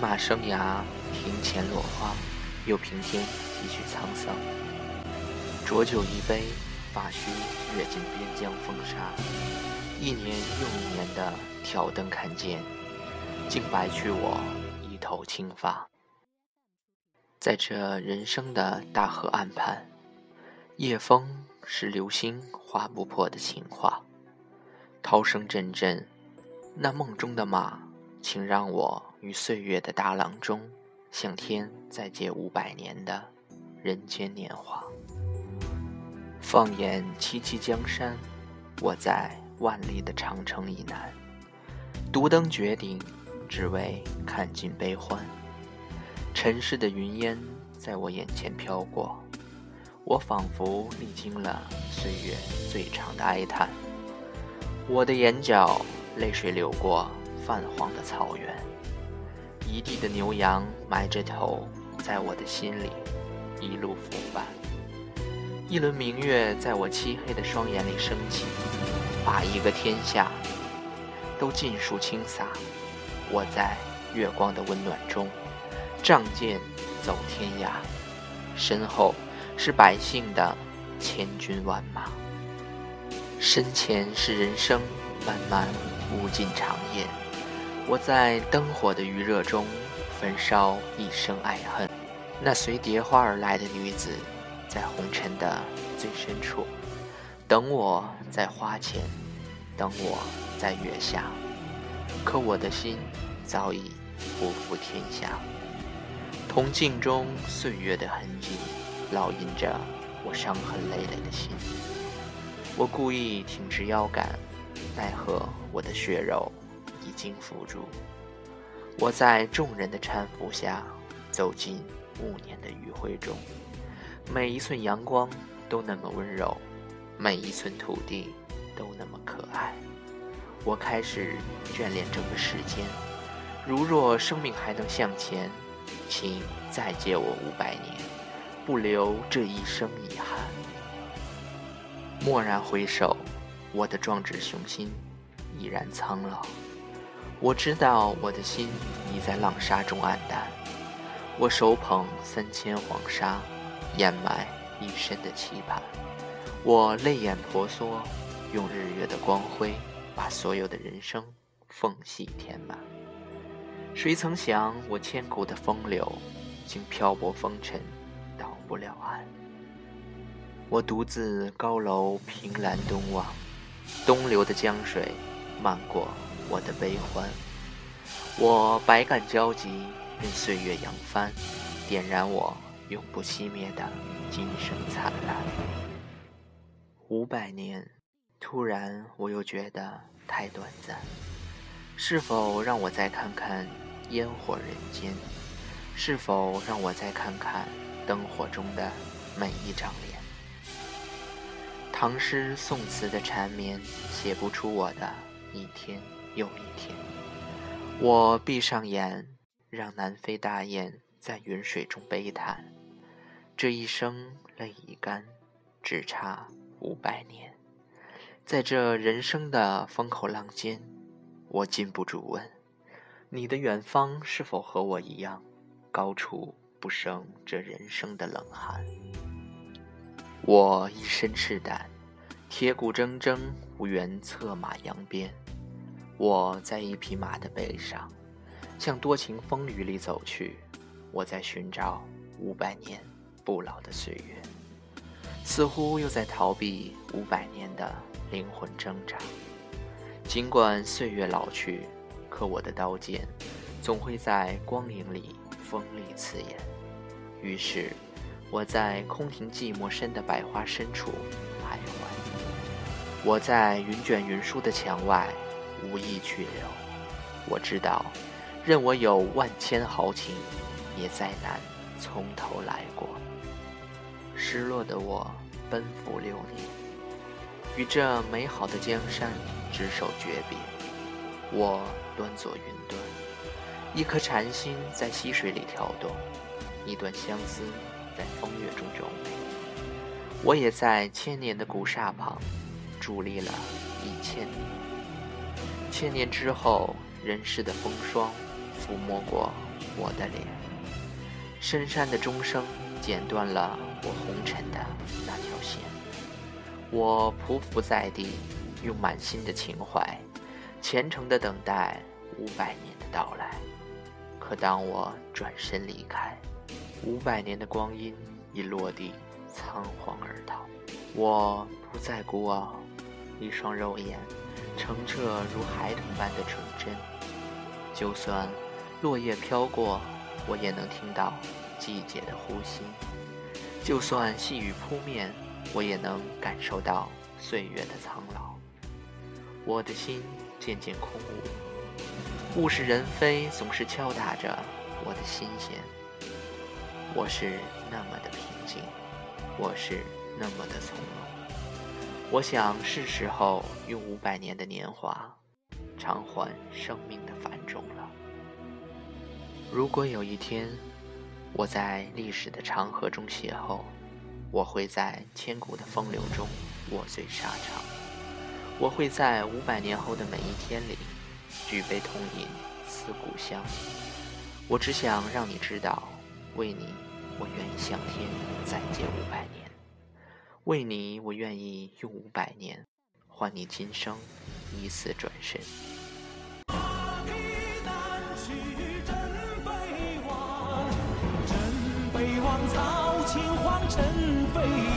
马生涯庭前落花，又平添几许沧桑。浊酒一杯，发须阅尽边疆风沙。一年又一年的挑灯看剑，竟白去我一头青发。在这人生的大河岸畔，夜风是流星划不破的情话。涛声阵阵，那梦中的马，请让我于岁月的大浪中，向天再借五百年的人间年华。放眼七七江山，我在万里的长城以南，独登绝顶，只为看尽悲欢。尘世的云烟在我眼前飘过，我仿佛历经了岁月最长的哀叹。我的眼角泪水流过泛黄的草原，一地的牛羊埋着头，在我的心里一路腐败。一轮明月在我漆黑的双眼里升起，把一个天下都尽数倾洒。我在月光的温暖中。仗剑走天涯，身后是百姓的千军万马，身前是人生漫漫无尽长夜。我在灯火的余热中焚烧一生爱恨。那随蝶花而来的女子，在红尘的最深处，等我在花前，等我在月下。可我的心早已不负天下。铜镜中岁月的痕迹，烙印着我伤痕累累的心。我故意挺直腰杆，奈何我的血肉已经腐竹。我在众人的搀扶下，走进暮年的余晖中。每一寸阳光都那么温柔，每一寸土地都那么可爱。我开始眷恋这个世间，如若生命还能向前。请再借我五百年，不留这一生遗憾。蓦然回首，我的壮志雄心已然苍老。我知道我的心已在浪沙中黯淡。我手捧三千黄沙，掩埋一身的期盼。我泪眼婆娑，用日月的光辉，把所有的人生缝隙填满。谁曾想，我千古的风流，竟漂泊风尘，到不了岸。我独自高楼凭栏东望，东流的江水漫过我的悲欢。我百感交集，任岁月扬帆，点燃我永不熄灭的今生灿烂。五百年，突然我又觉得太短暂，是否让我再看看？烟火人间，是否让我再看看灯火中的每一张脸？唐诗宋词的缠绵，写不出我的一天又一天。我闭上眼，让南飞大雁在云水中悲叹。这一生泪已干，只差五百年。在这人生的风口浪尖，我禁不住问。你的远方是否和我一样，高处不胜这人生的冷寒？我一身赤胆，铁骨铮铮，无缘策马扬鞭。我在一匹马的背上，向多情风雨里走去。我在寻找五百年不老的岁月，似乎又在逃避五百年的灵魂挣扎。尽管岁月老去。可我的刀剑，总会在光影里锋利刺眼。于是，我在空庭寂寞深的百花深处徘徊。我在云卷云舒的墙外无意去留。我知道，任我有万千豪情，也再难从头来过。失落的我奔赴流年，与这美好的江山执手诀别。我。端坐云端，一颗禅心在溪水里跳动，一段相思在风月中柔美。我也在千年的古刹旁伫立了一千年。千年之后，人世的风霜抚摸过我的脸。深山的钟声剪断了我红尘的那条线。我匍匐在地，用满心的情怀，虔诚地等待五百年的到来。可当我转身离开，五百年的光阴已落地，仓皇而逃。我不再孤傲，一双肉眼澄澈如孩童般的纯真。就算落叶飘过，我也能听到季节的呼吸；就算细雨扑面，我也能感受到岁月的苍老。我的心渐渐空无，物是人非总是敲打着我的心弦。我是那么的平静，我是那么的从容。我想是时候用五百年的年华偿还生命的繁重了。如果有一天我在历史的长河中邂逅，我会在千古的风流中卧醉沙场。我会在五百年后的每一天里举杯痛饮思故乡。我只想让你知道。为你，我愿意向天再借五百年；为你，我愿意用五百年换你今生一次转身。大敌难去真北望，真北望曹秦皇陈飞。